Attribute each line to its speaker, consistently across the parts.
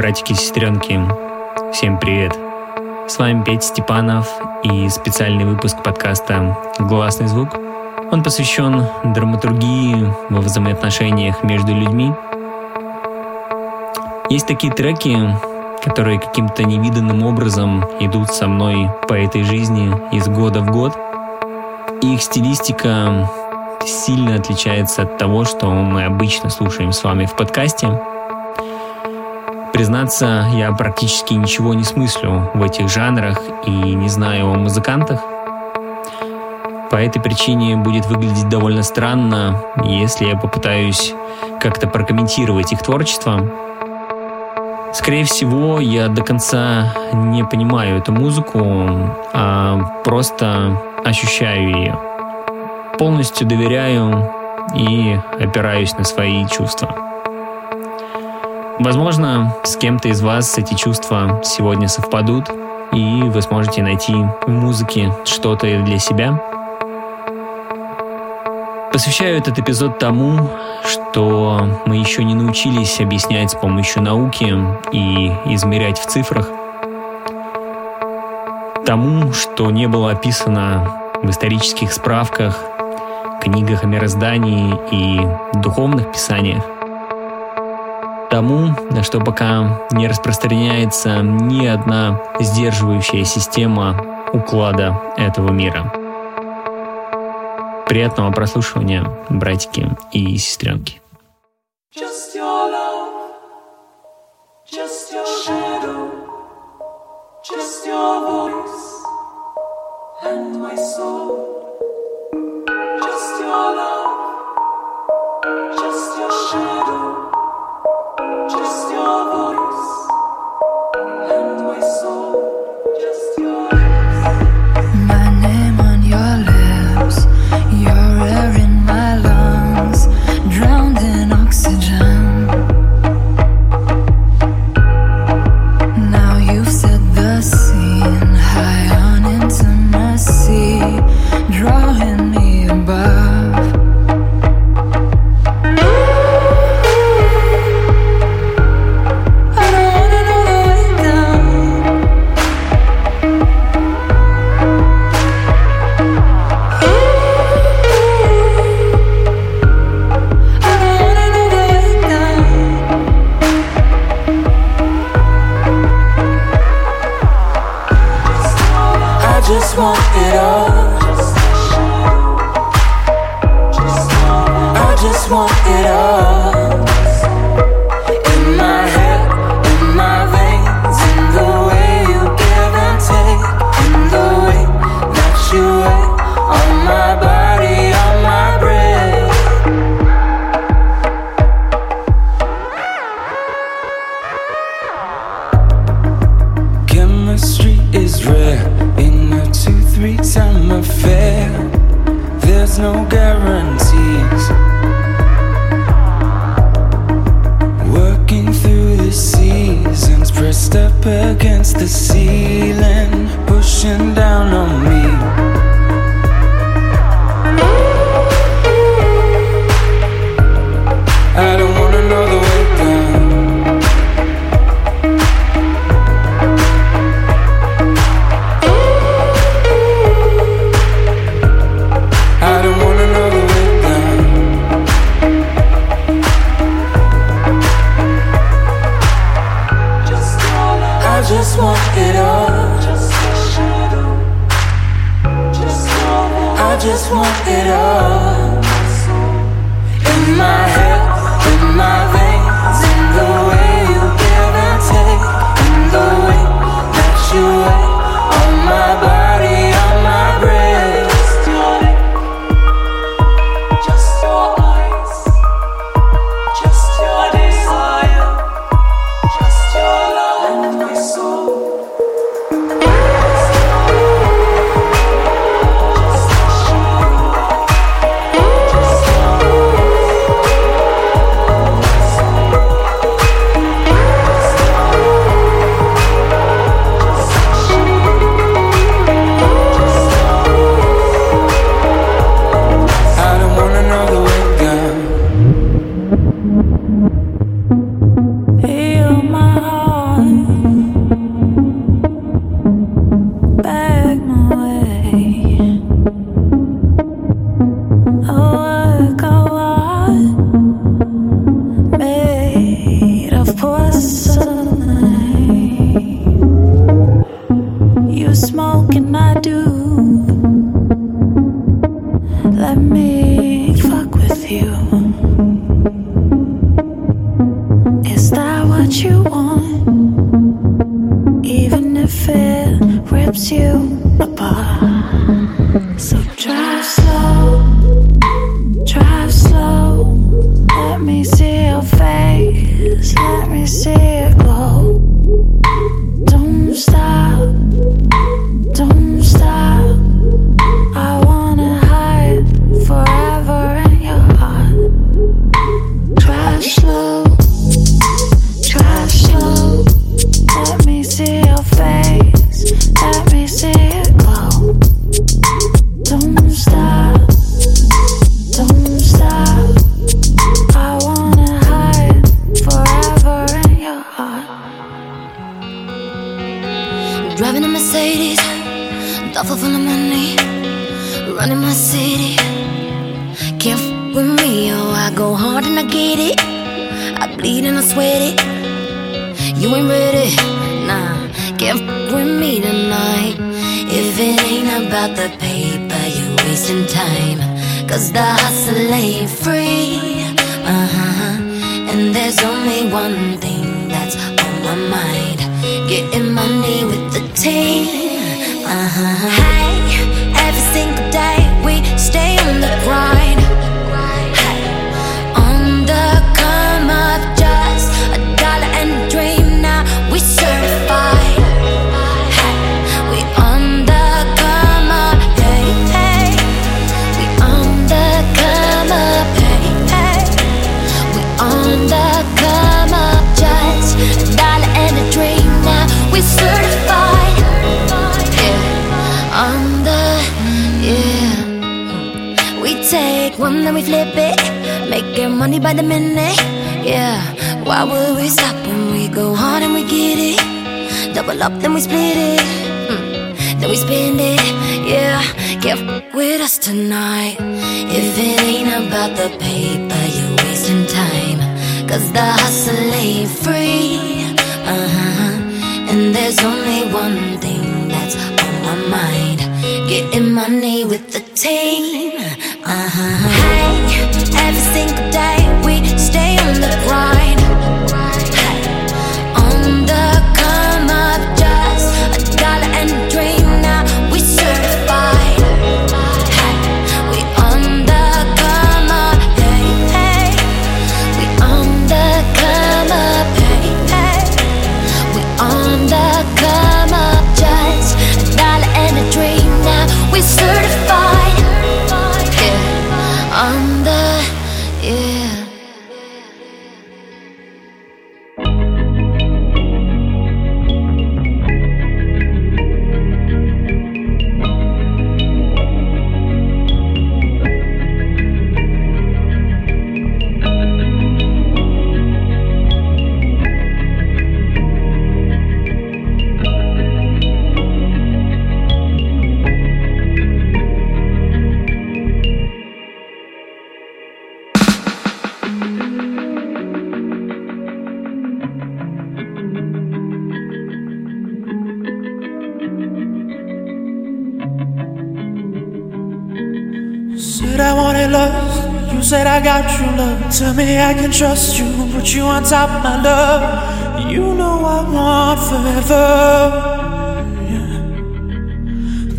Speaker 1: Братики и сестренки, всем привет! С вами Петя Степанов и специальный выпуск подкаста «Гласный звук». Он посвящен драматургии во взаимоотношениях между людьми. Есть такие треки, которые каким-то невиданным образом идут со мной по этой жизни из года в год. Их стилистика сильно отличается от того, что мы обычно слушаем с вами в подкасте. Признаться, я практически ничего не смыслю в этих жанрах и не знаю о музыкантах. По этой причине будет выглядеть довольно странно, если я попытаюсь как-то прокомментировать их творчество. Скорее всего, я до конца не понимаю эту музыку, а просто ощущаю ее. Полностью доверяю и опираюсь на свои чувства. Возможно, с кем-то из вас эти чувства сегодня совпадут, и вы сможете найти в музыке что-то для себя. Посвящаю этот эпизод тому, что мы еще не научились объяснять с помощью науки и измерять в цифрах. Тому, что не было описано в исторических справках, книгах о мироздании и духовных писаниях – тому, что пока не распространяется ни одна сдерживающая система уклада этого мира. Приятного прослушивания, братики и сестренки. And my soul. we flip it. Making money by
Speaker 2: the minute, yeah. Why would we stop when we go hard
Speaker 1: and we get it? Double up, then we split
Speaker 3: it. Mm. Then we spend it, yeah. Get with us
Speaker 2: tonight. If it ain't about the paper, you're wasting time. Cause the hustle ain't free. Uh huh. And there's only one thing that's on my mind getting money with the team. Uh huh think
Speaker 3: Tell me I can trust you, put you on top my love. You know I want forever. Yeah.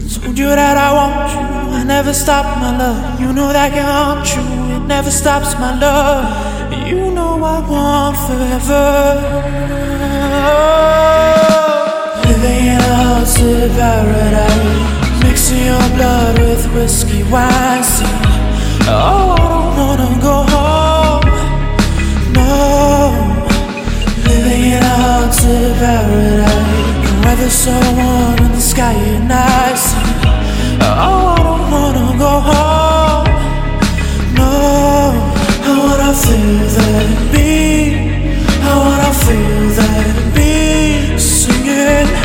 Speaker 3: Told you that I want you, I never stop my love. You know that can haunt you, it never stops my love. You know I want forever. Living in a haunted paradise, mixing your blood with whiskey wine. Oh, I don't wanna go home. No, living in a paradise. The sky Oh, I don't wanna go home. No, I wanna feel that beat. I wanna feel that beat. Singing. Oh,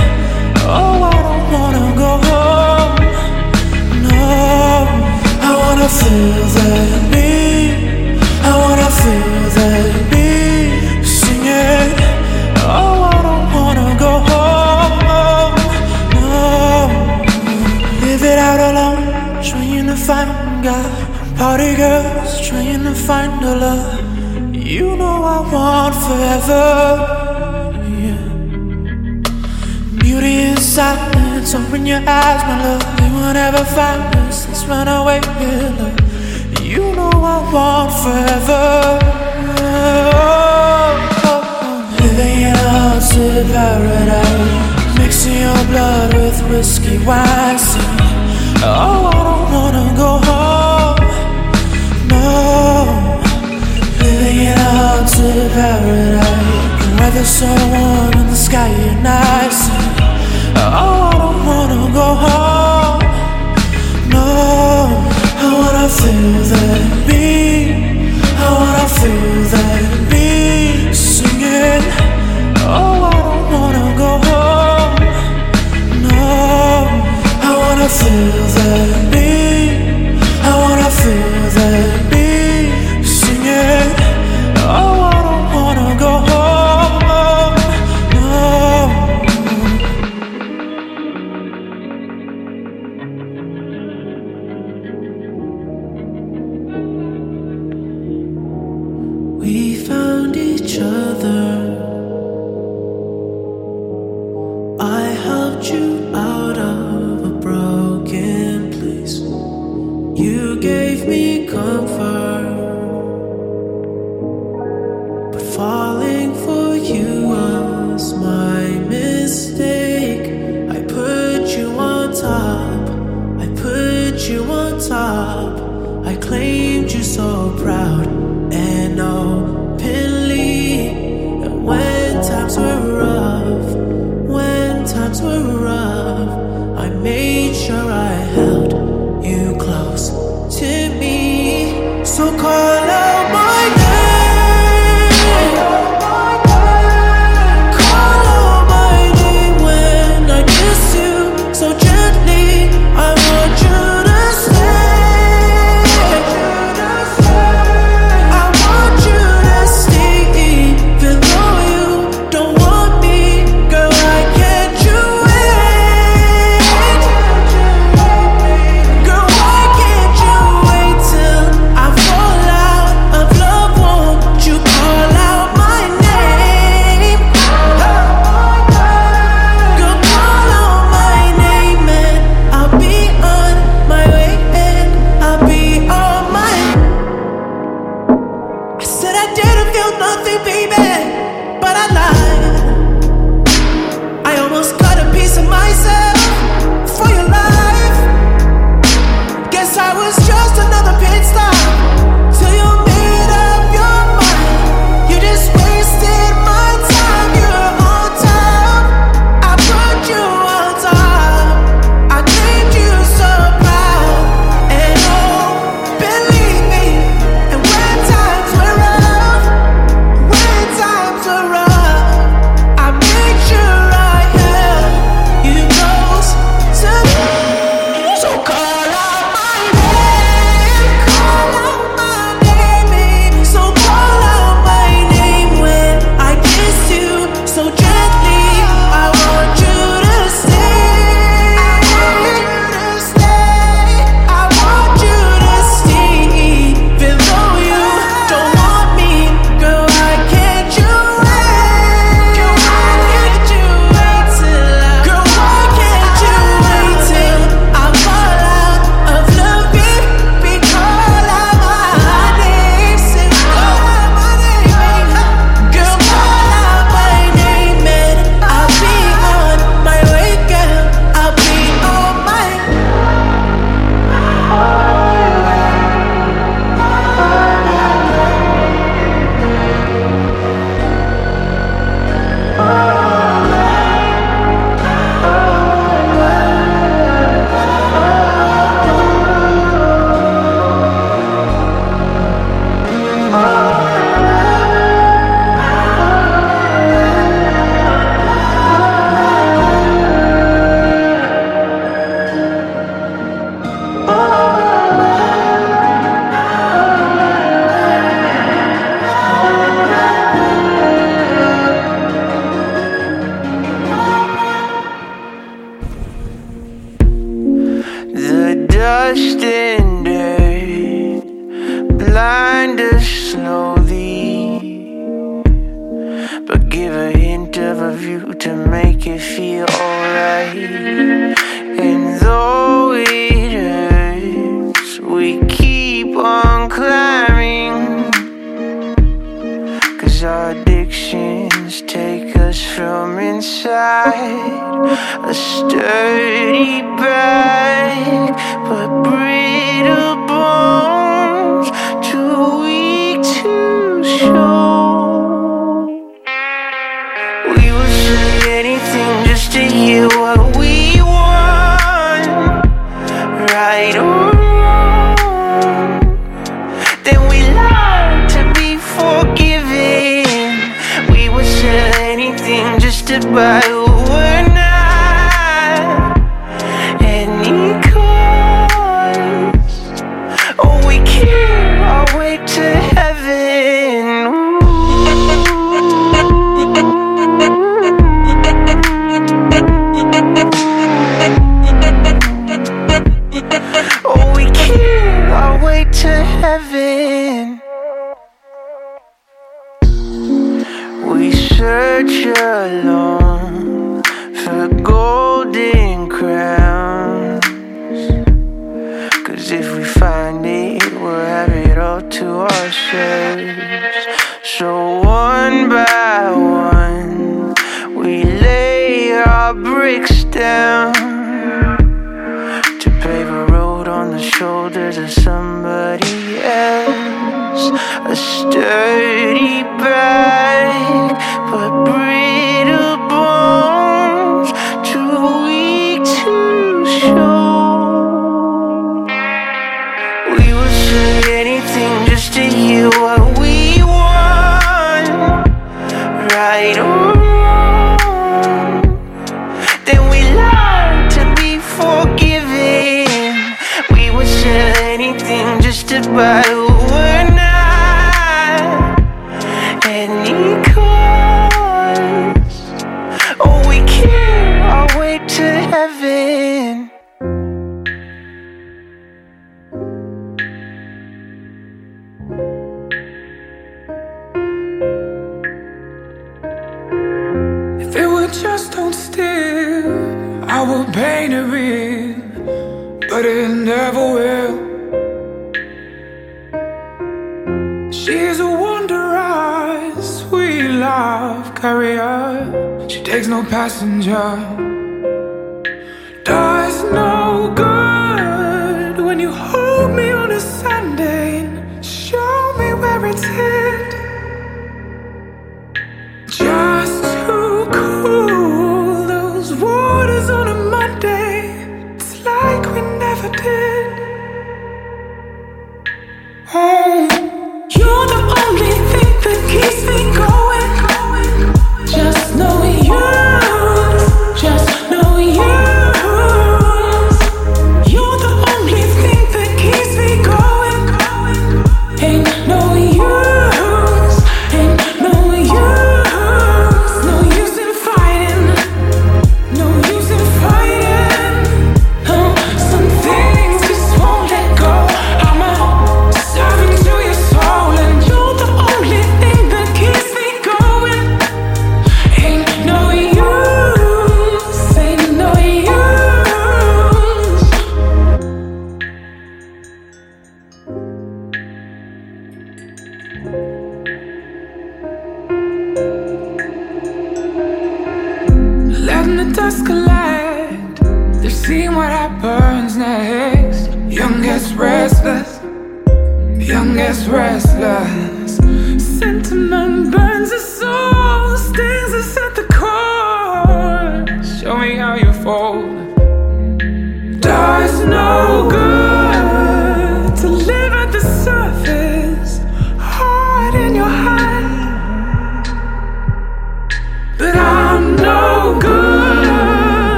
Speaker 3: wanna feel that beat I wanna feel that beat Sing it. Oh, I don't wanna go home. No. Out alone, trying to find God. Party girls trying to find a love. You know I want forever. Yeah. Beauty in silence, open your eyes, my love. They won't ever find us run away with love. You know I want forever. Oh, oh. oh. Living in a haunted paradise, mixing your blood with whiskey, wine, sing. Oh, I don't wanna go home. No, living in a haunted paradise, the weather's so warm and the sky is nice. Oh, I don't wanna go home. wanna feel that beat. I wanna feel that beat. Oh, I don't wanna go home. No, I wanna feel that.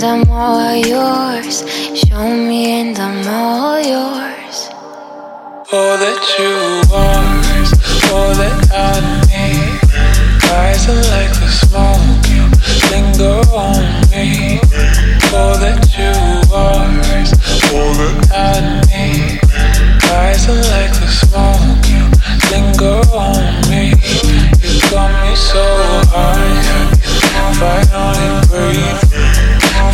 Speaker 3: and I'm all
Speaker 2: yours. Show me and I'm all yours.
Speaker 4: All that you want, is all that I need. Rising like the smoke, you linger on me. All that you are is all that I need. Rising like the smoke, you linger on me. You got me so high, I can finally breathe.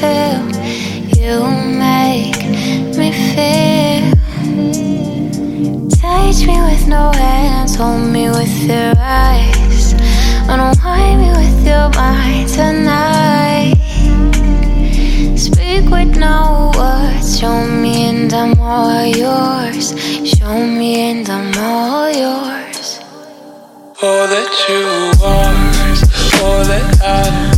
Speaker 4: you
Speaker 2: make me feel? Touch me with no hands, hold me with your eyes, unwind me with your mind tonight. Speak with no words, show me and I'm all yours. Show me and I'm all yours.
Speaker 4: All that you are, all that I.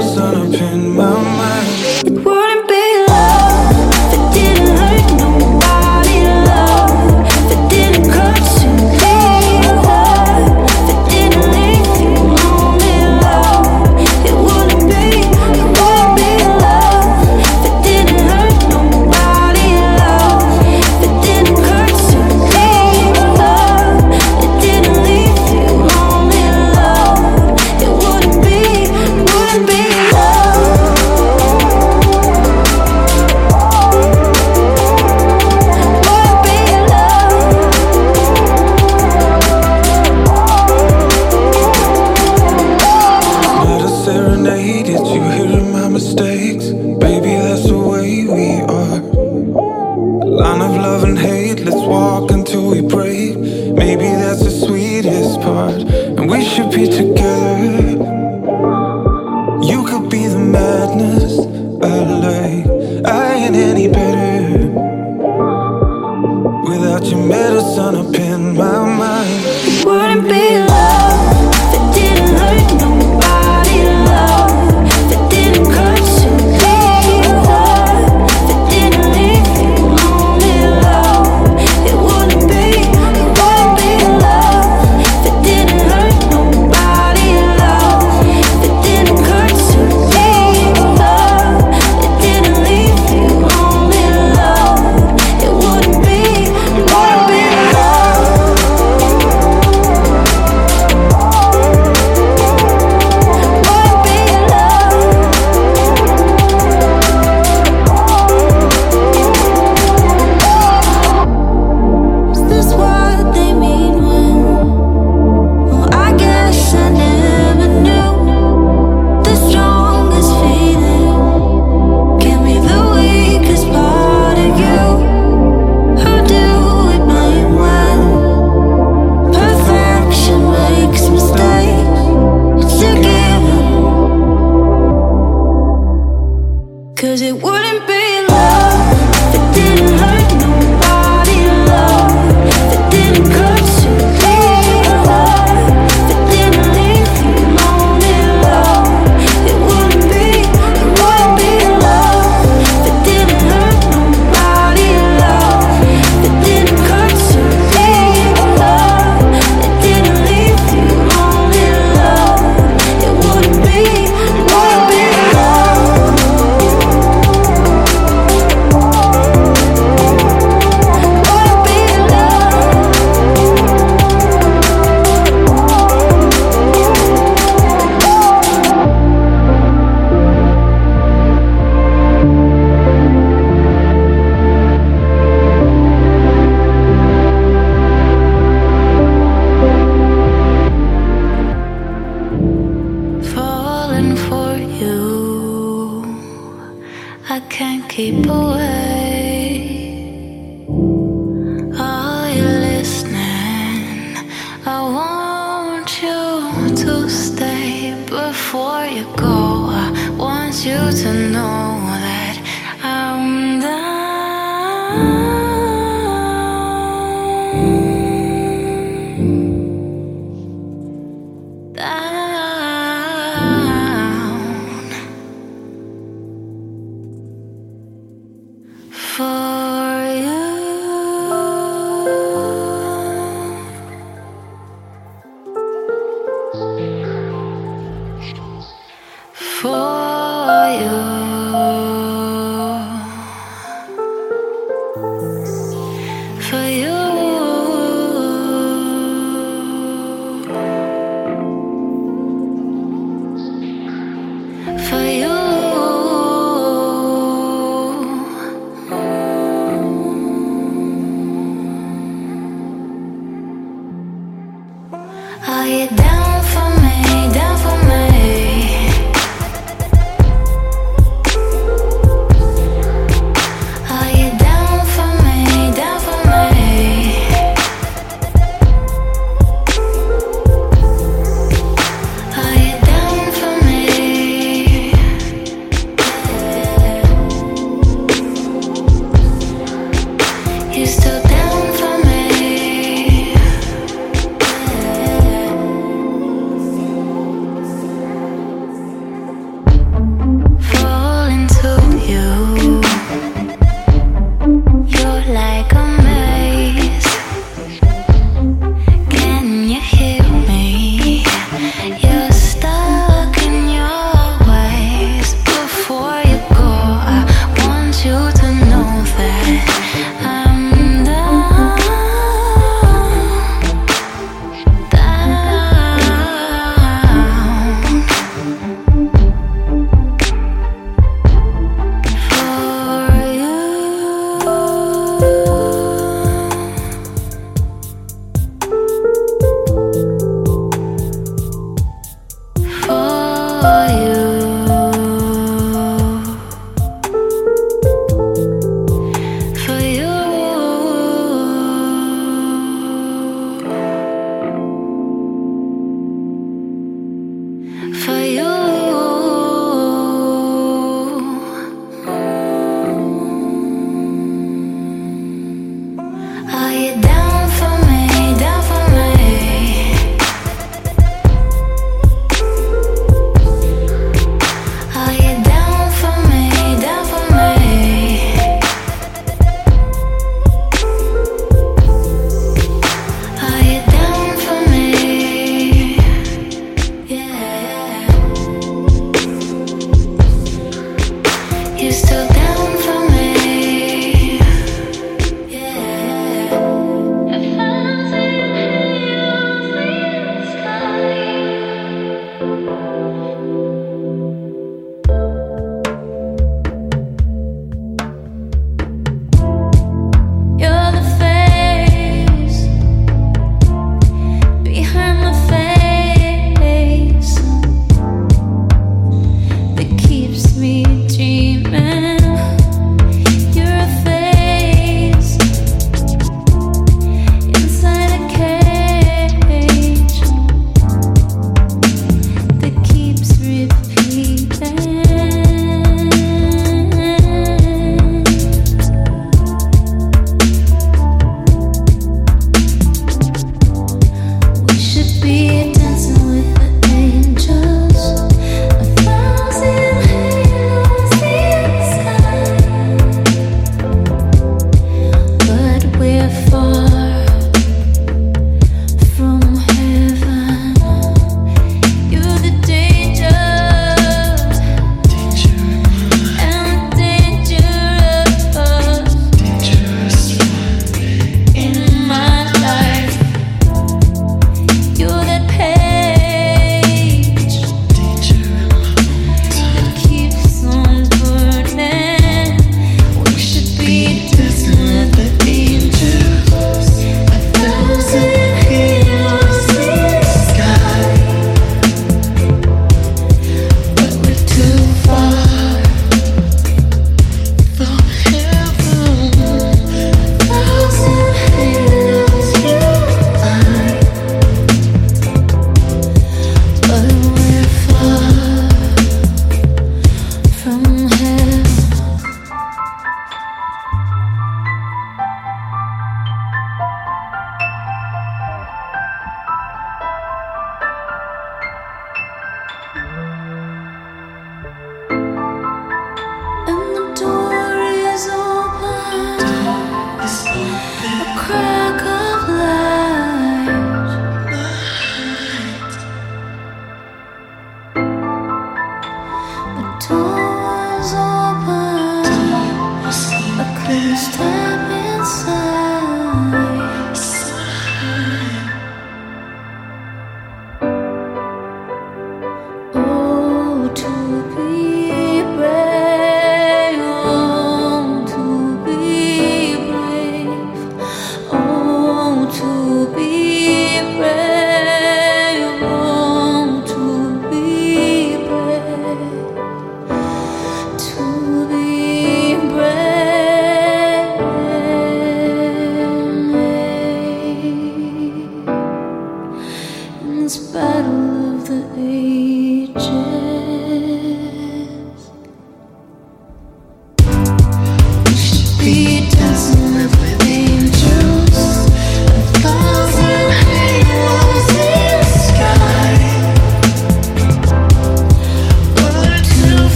Speaker 4: just gonna in my mind.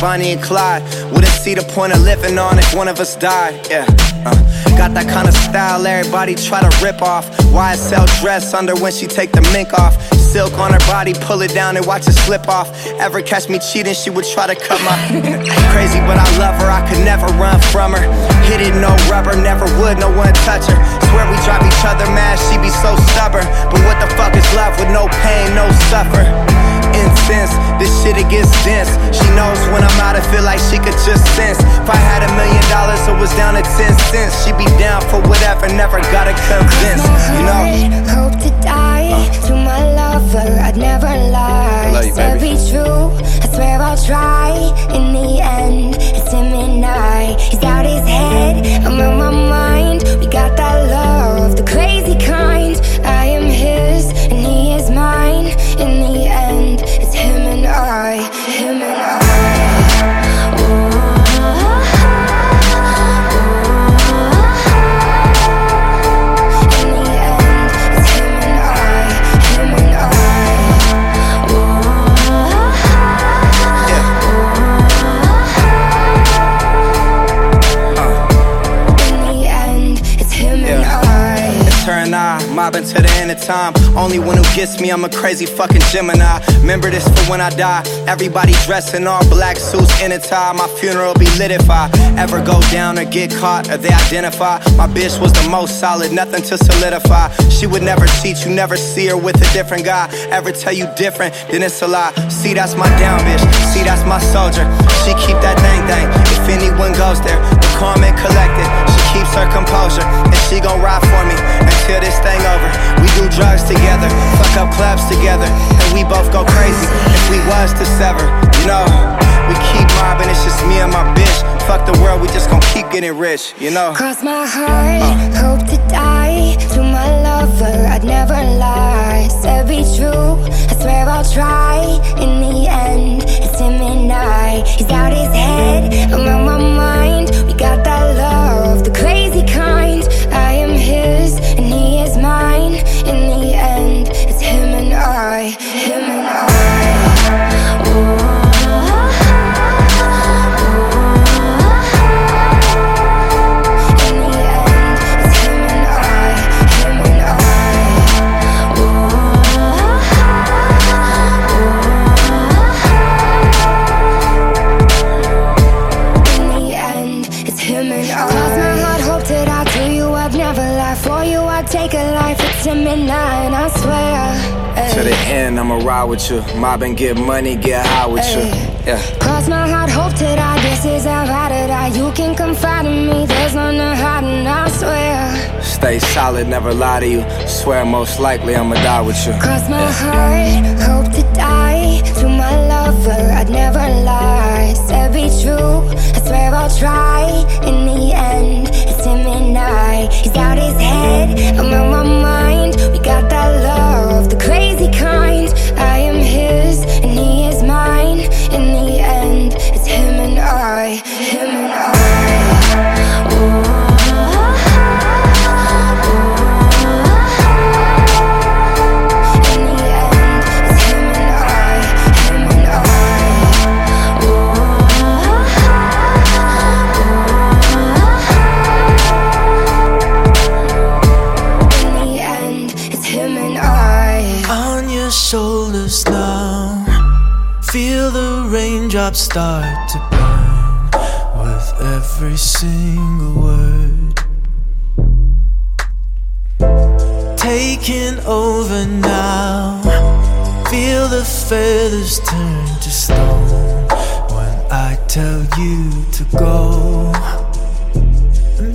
Speaker 5: Bonnie and Clyde. Wouldn't see the point of living on if one of us died. Yeah. Uh. Got that kind of style everybody try to rip off. YSL dress under when she take the mink off. Silk on her body, pull it down and watch it slip off. Ever catch me cheating, she would try to cut my. Crazy, but I love her, I could never run from her. Hit it, no rubber, never would, no one touch her. Swear we drive each other mad, she be so stubborn. But what the fuck is love with no pain, no suffer? incense. This shit it gets dense. She knows when I'm out, I feel like she could just sense. If I had a million dollars, it was down to ten cents. She'd be down for whatever, never gotta convince. You know.
Speaker 6: Hope to die to my lover. I'd never lie.
Speaker 5: Love you,
Speaker 6: baby. be true. I swear I'll try. In the end, it's him and I. He's out his head. I'm on my mind. We got that love, the crazy kind. I am his and he is mine. In the
Speaker 5: mobbing to the end of time. Only one who gets me, I'm a crazy fucking Gemini. Remember this for when I die. Everybody dressed in all black suits in a tie. My funeral be lit if I ever go down or get caught or they identify. My bitch was the most solid, nothing to solidify. She would never cheat, you never see her with a different guy. Ever tell you different, then it's a lie. See, that's my down bitch. See, that's my soldier. She keep that thing thing. If anyone goes there, the and collected. Keeps her composure, and she gon' ride for me until this thing over. We do drugs together, fuck up clubs together, and we both go crazy if we was to sever. You know, we keep mobbing, it's just me and my bitch. Fuck the world, we just gon' keep getting rich, you know.
Speaker 6: Cross my heart, hope to die to my lover. I'd never lie, said be true. I swear I'll try. In the end, it's him and I. He's out his head, I'm
Speaker 5: with you. Mob and get money, get high with you. Yeah.
Speaker 6: Cross my heart, hope to die. This is how I die. You can confide in me. There's none to hide, and I swear.
Speaker 5: Stay solid, never lie to you. Swear most likely I'ma die with you.
Speaker 6: Cross my heart, hope to die to my lover. I'd never lie. Said be true. I swear I'll try. In the end, it's him and I. He's out his head, I'm on my mind. We got that love, the crazy kind. I the
Speaker 7: raindrops start to burn with every single word. Taking over now. Feel the feathers turn to stone when I tell you to go.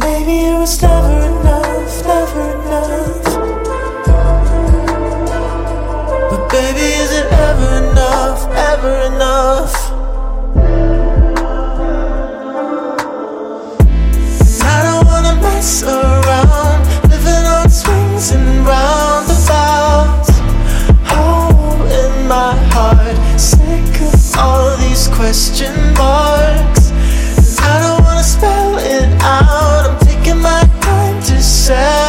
Speaker 7: Maybe it was never enough, never enough. But baby, is it ever enough, ever enough? I don't wanna mess around, living on swings and roundabouts. Hole in my heart, sick of all these question marks. I don't wanna spell it out. I'm taking my time to settle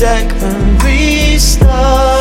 Speaker 7: deck and restart.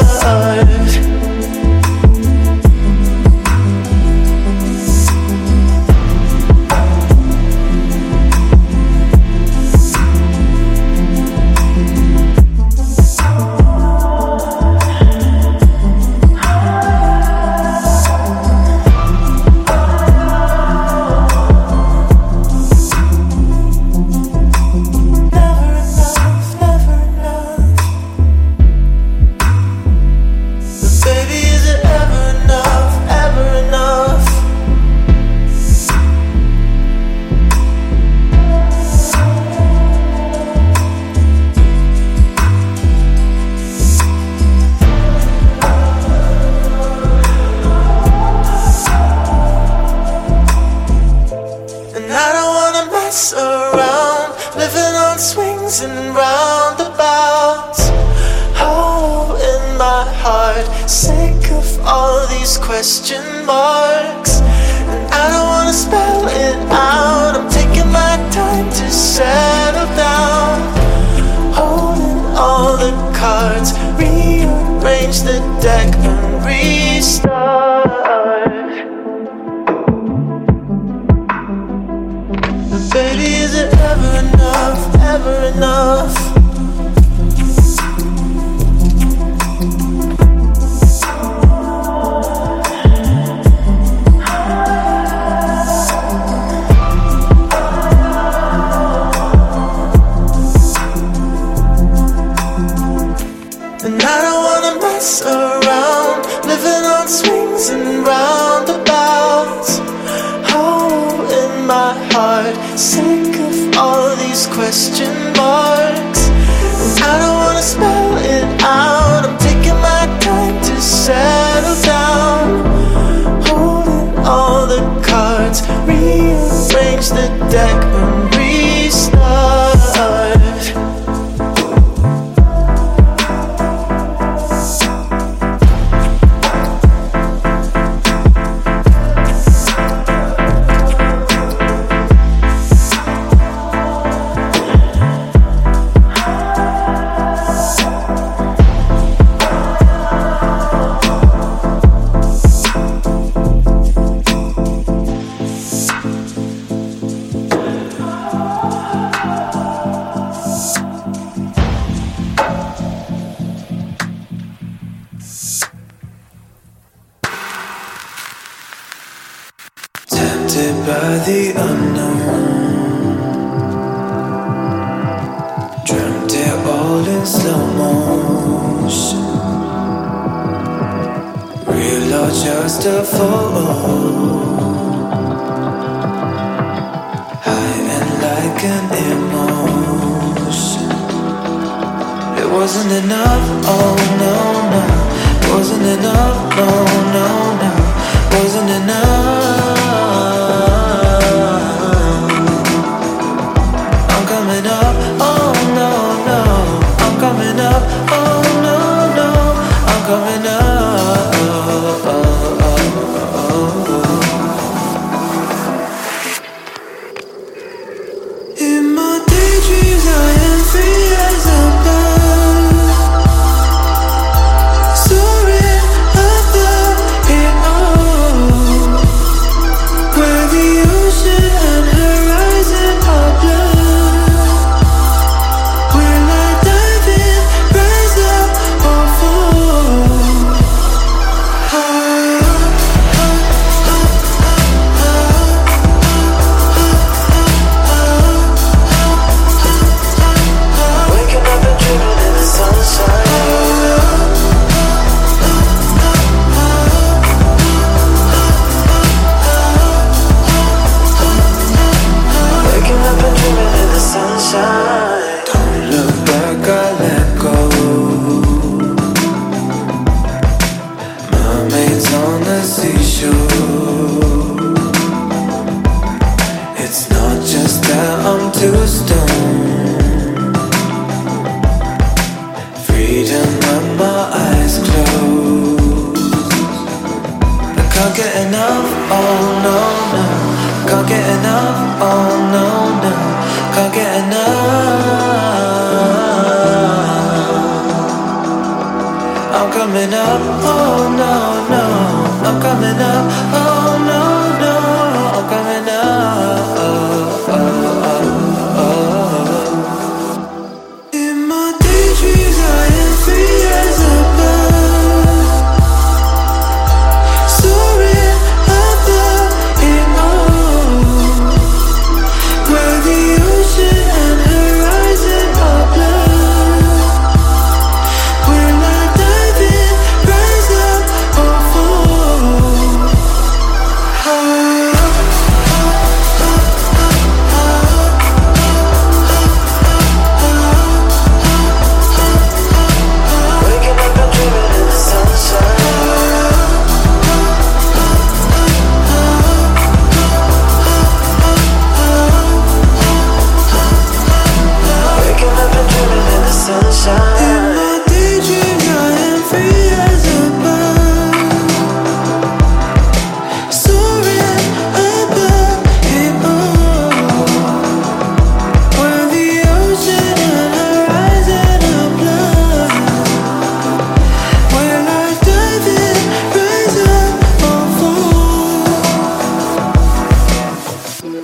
Speaker 7: And roundabouts. Hole in my heart, sick of all these question marks. And I don't wanna spell it out, I'm taking my time to settle down. Holding all the cards, rearrange the deck and restart. Enough, ever enough? And I don't wanna mess around, living on swings and roundabouts. In my heart, sick of all these question marks. I don't wanna spell it out, I'm taking my time to settle down. Holding all the cards, rearrange the deck and restart. The unknown.
Speaker 8: On the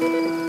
Speaker 8: Oh,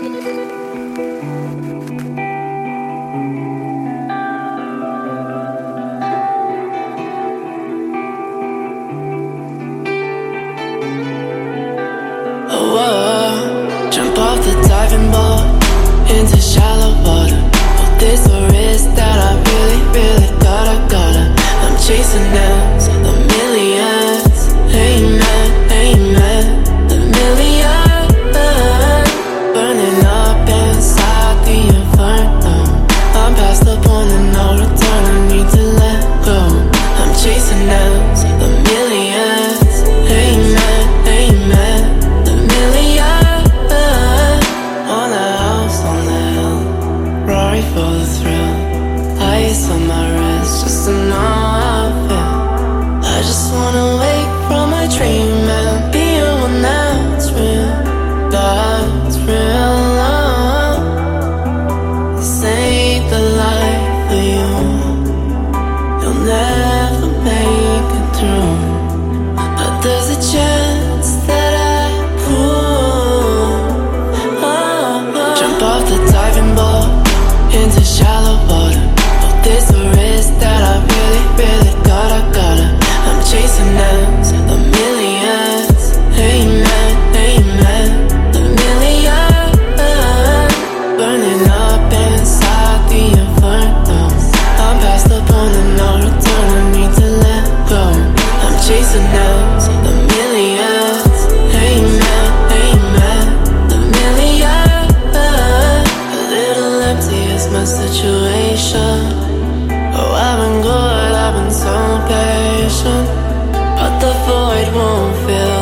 Speaker 9: but the void won't fill.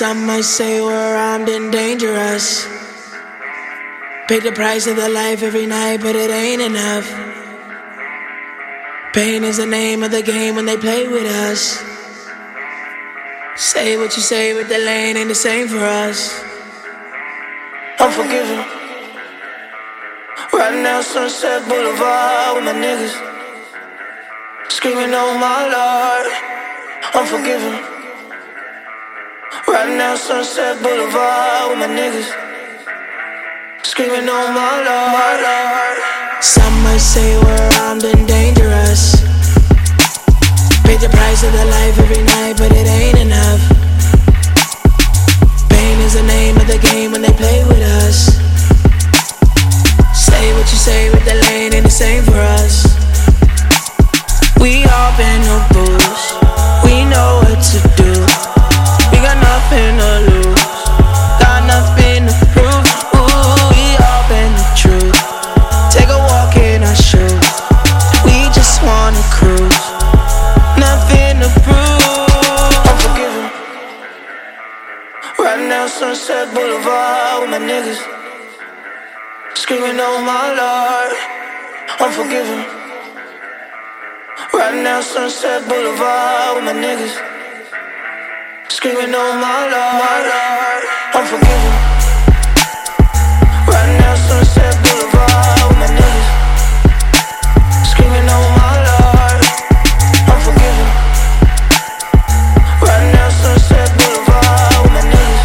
Speaker 3: Some might say we're armed and dangerous. Pay the price of their life every night, but it ain't enough. Pain is the name of the game when they play with us. Say what you say, but the lane ain't the same for us.
Speaker 8: Unforgiven. Right now, Sunset Boulevard with my niggas. Screaming, oh my lord. Unforgiven. Right now, Sunset Boulevard with my niggas. Screaming, oh my lord.
Speaker 3: Some might say we're armed and dangerous. Pay the price of their life every night, but it ain't enough. Pain is the name of the game when they play with us. Say what you say, but the lane ain't the same for us. We all been no booze. We know nothing to lose. Got nothing to prove. Ooh, we all been the truth. Take a walk in our shoes. We just wanna cruise. Nothing to prove.
Speaker 8: Unforgiven. Right now, Sunset Boulevard with my niggas. Screaming, oh my lord. Unforgiven. Right now, Sunset Boulevard with my niggas. Screaming, oh my lord. My lord. Unforgiven. Right now, Sunset Boulevard with my niggas. Screaming, my lord. Unforgiven. Right now, Sunset Boulevard with my niggas.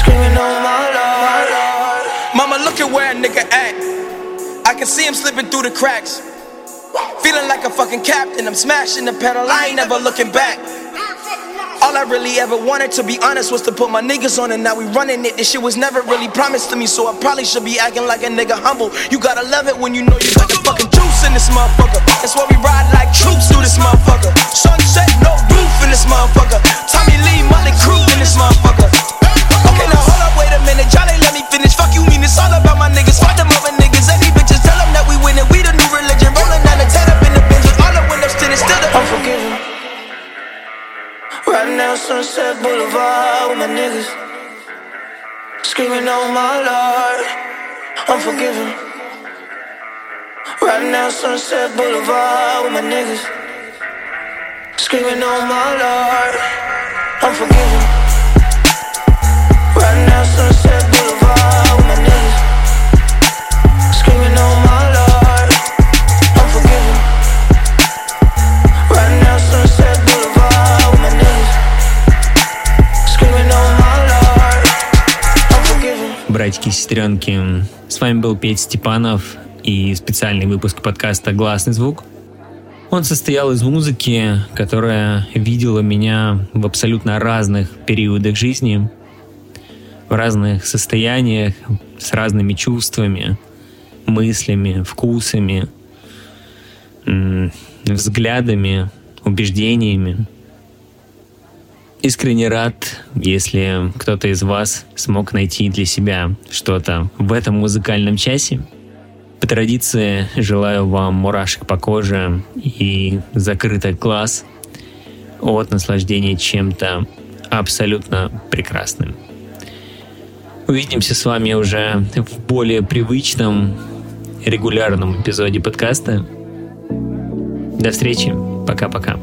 Speaker 8: Screaming, my.
Speaker 10: Mama, look at where a nigga at. I can see him slipping through the cracks. Feeling like a fucking captain. I'm smashing the pedal. I ain't never looking back. All I really ever wanted, to be honest, was to put my niggas on, and now we running it. This shit was never really promised to me, so I probably should be acting like a nigga humble. You gotta love it when you know you got the fucking juice in this motherfucker. That's why we ride like troops through this motherfucker. Sunset, no roof in this motherfucker. Tommy Lee, Mötley Crüe in this motherfucker. Okay, now hold up, wait a minute. Y'all ain't let me finish.
Speaker 8: Sunset Boulevard with my niggas. Screaming, oh my lord. I'm Unforgiven. Right now, Sunset Boulevard with my niggas. Screaming, oh my lord. Unforgiven. Right
Speaker 1: братики и сестренки. С вами был Петь Степанов и специальный выпуск подкаста «Гласный звук». Он состоял из музыки, которая видела меня в абсолютно разных периодах жизни, в разных состояниях, с разными чувствами, мыслями, вкусами, взглядами, убеждениями. Искренне рад, если кто-то из вас смог найти для себя что-то в этом музыкальном часе. По традиции желаю вам мурашек по коже и закрытых глаз от наслаждения чем-то абсолютно прекрасным. Увидимся с вами уже в более привычном, регулярном эпизоде подкаста. До встречи. Пока-пока.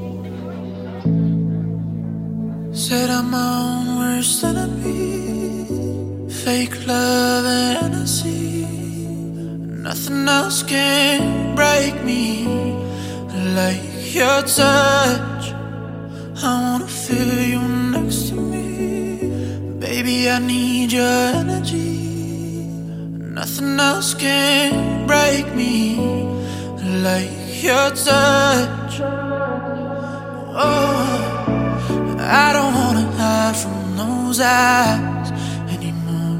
Speaker 3: Said I'm my own worst enemy. Fake love and Hennessy. Nothing else can break me like your touch. I wanna feel you next to me. Baby, I need your energy. Nothing else can break me like your touch. Oh. I don't wanna hide from those eyes anymore.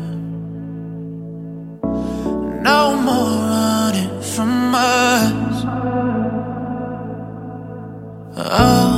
Speaker 3: No more running from us. All